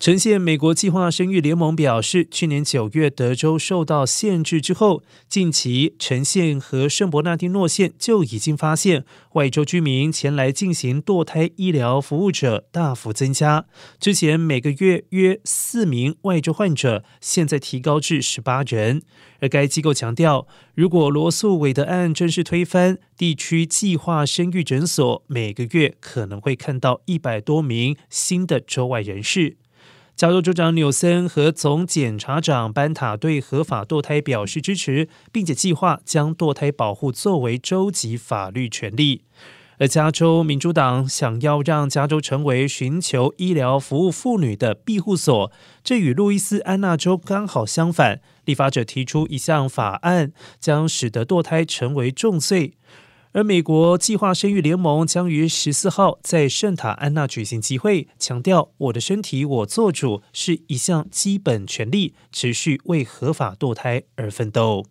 呈现美国计划生育联盟表示，去年九月德州受到限制之后，近期呈县和圣伯纳丁诺县就已经发现外州居民前来进行堕胎医疗服务者大幅增加。之前每个月约四名外州患者，现在提高至十八人。而该机构强调，如果罗素韦德案正式推翻，地区计划生育诊所每个月可能会看到一百多名新的州外人士。加州州长纽森和总检察长班塔对合法堕胎表示支持，并且计划将堕胎保护作为州级法律权利。而加州民主党想要让加州成为寻求医疗服务妇女的庇护所，这与路易斯安那州刚好相反。立法者提出一项法案，将使得堕胎成为重罪。而美国计划生育联盟将于十四号在圣塔安娜举行集会，强调“我的身体我做主”是一项基本权利，持续为合法堕胎而奋斗。